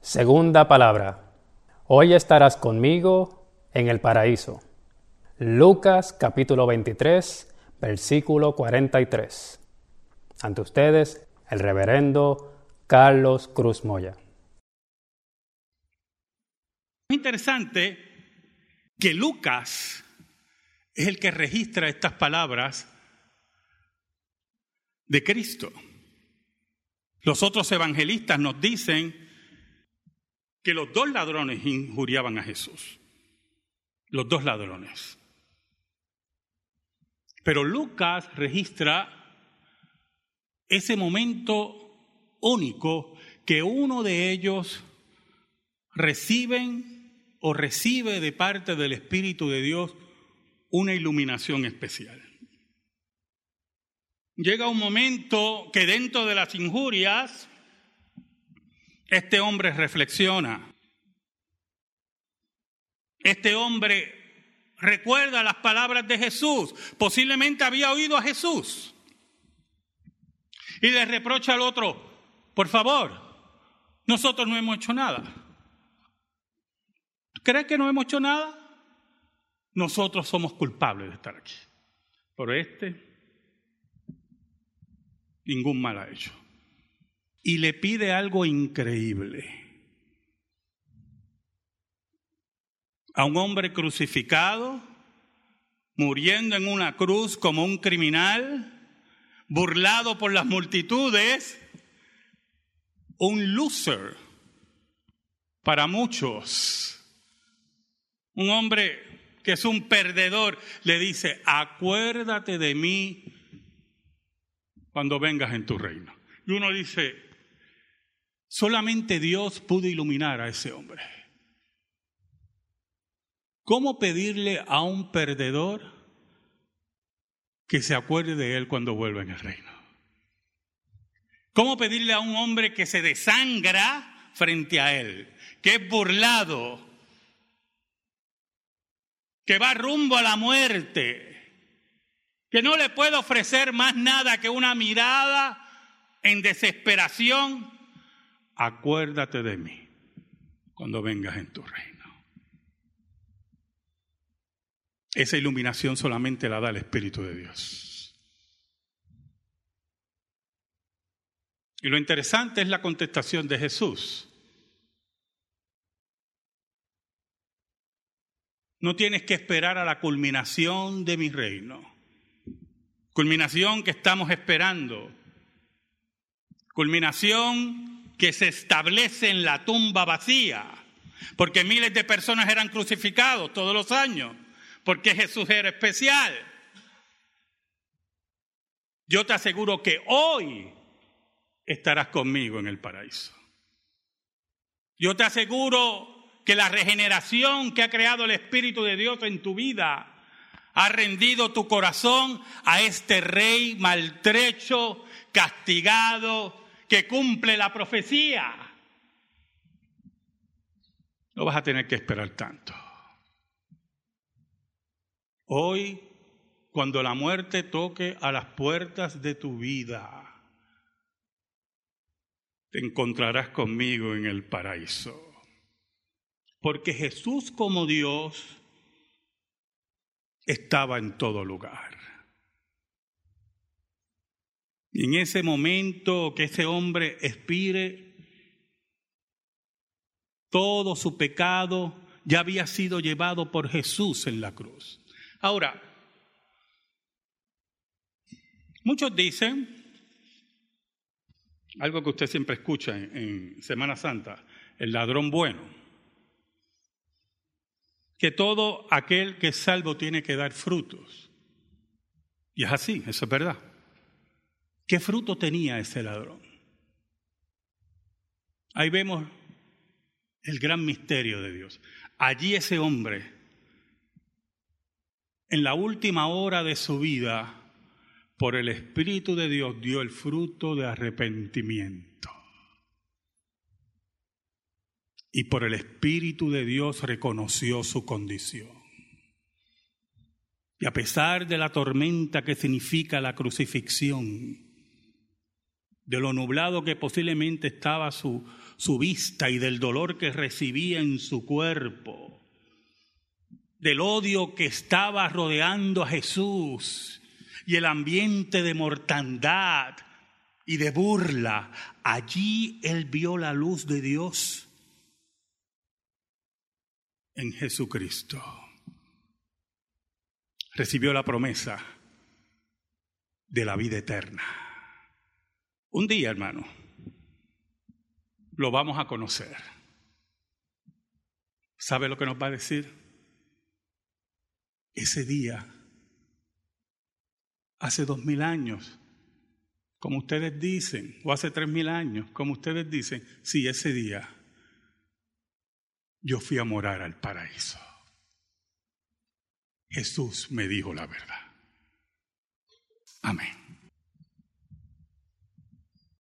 Segunda palabra. Hoy estarás conmigo en el paraíso. Lucas capítulo 23, versículo 43. Ante ustedes, el reverendo Carlos Cruz Moya. Es interesante que Lucas es el que registra estas palabras de Cristo. Los otros evangelistas nos dicen que los dos ladrones injuriaban a Jesús. Los dos ladrones. Pero Lucas registra ese momento único que uno de ellos reciben o recibe de parte del Espíritu de Dios una iluminación especial. Llega un momento que dentro de las injurias, este hombre reflexiona. Este hombre recuerda las palabras de Jesús. Posiblemente había oído a Jesús. Y le reprocha al otro, por favor, nosotros no hemos hecho nada. ¿Crees que no hemos hecho nada? Nosotros somos culpables de estar aquí. Pero este ningún mal ha hecho. Y le pide algo increíble. A un hombre crucificado, muriendo en una cruz como un criminal, burlado por las multitudes, un loser para muchos, un hombre que es un perdedor, le dice, acuérdate de mí cuando vengas en tu reino. Y uno dice, solamente Dios pudo iluminar a ese hombre. ¿Cómo pedirle a un perdedor que se acuerde de él cuando vuelva en el reino? ¿Cómo pedirle a un hombre que se desangra frente a él, que es burlado, que va rumbo a la muerte, que no le puedo ofrecer más nada que una mirada en desesperación, acuérdate de mí cuando vengas en tu reino. Esa iluminación solamente la da el Espíritu de Dios. Y lo interesante es la contestación de Jesús. No tienes que esperar a la culminación de mi reino culminación que estamos esperando, culminación que se establece en la tumba vacía, porque miles de personas eran crucificados todos los años, porque Jesús era especial. Yo te aseguro que hoy estarás conmigo en el paraíso. Yo te aseguro que la regeneración que ha creado el Espíritu de Dios en tu vida ha rendido tu corazón a este rey maltrecho, castigado, que cumple la profecía. No vas a tener que esperar tanto. Hoy, cuando la muerte toque a las puertas de tu vida, te encontrarás conmigo en el paraíso. Porque Jesús como Dios estaba en todo lugar. Y en ese momento que ese hombre expire, todo su pecado ya había sido llevado por Jesús en la cruz. Ahora, muchos dicen, algo que usted siempre escucha en, Semana Santa, el ladrón bueno que todo aquel que es salvo tiene que dar frutos. Y es así, eso es verdad. ¿Qué fruto tenía ese ladrón? Ahí vemos el gran misterio de Dios. Allí ese hombre, en la última hora de su vida, por el Espíritu de Dios dio el fruto de arrepentimiento y por el Espíritu de Dios reconoció su condición. Y a pesar de la tormenta que significa la crucifixión, de lo nublado que posiblemente estaba su, su vista y del dolor que recibía en su cuerpo, del odio que estaba rodeando a Jesús y el ambiente de mortandad y de burla, allí él vio la luz de Dios en Jesucristo. Recibió la promesa de la vida eterna. Un día, hermano, lo vamos a conocer. ¿Sabe lo que nos va a decir? Ese día, hace dos mil años, como ustedes dicen, o hace tres mil años, como ustedes dicen, sí, ese día yo fui a morar al paraíso. Jesús me dijo la verdad. Amén.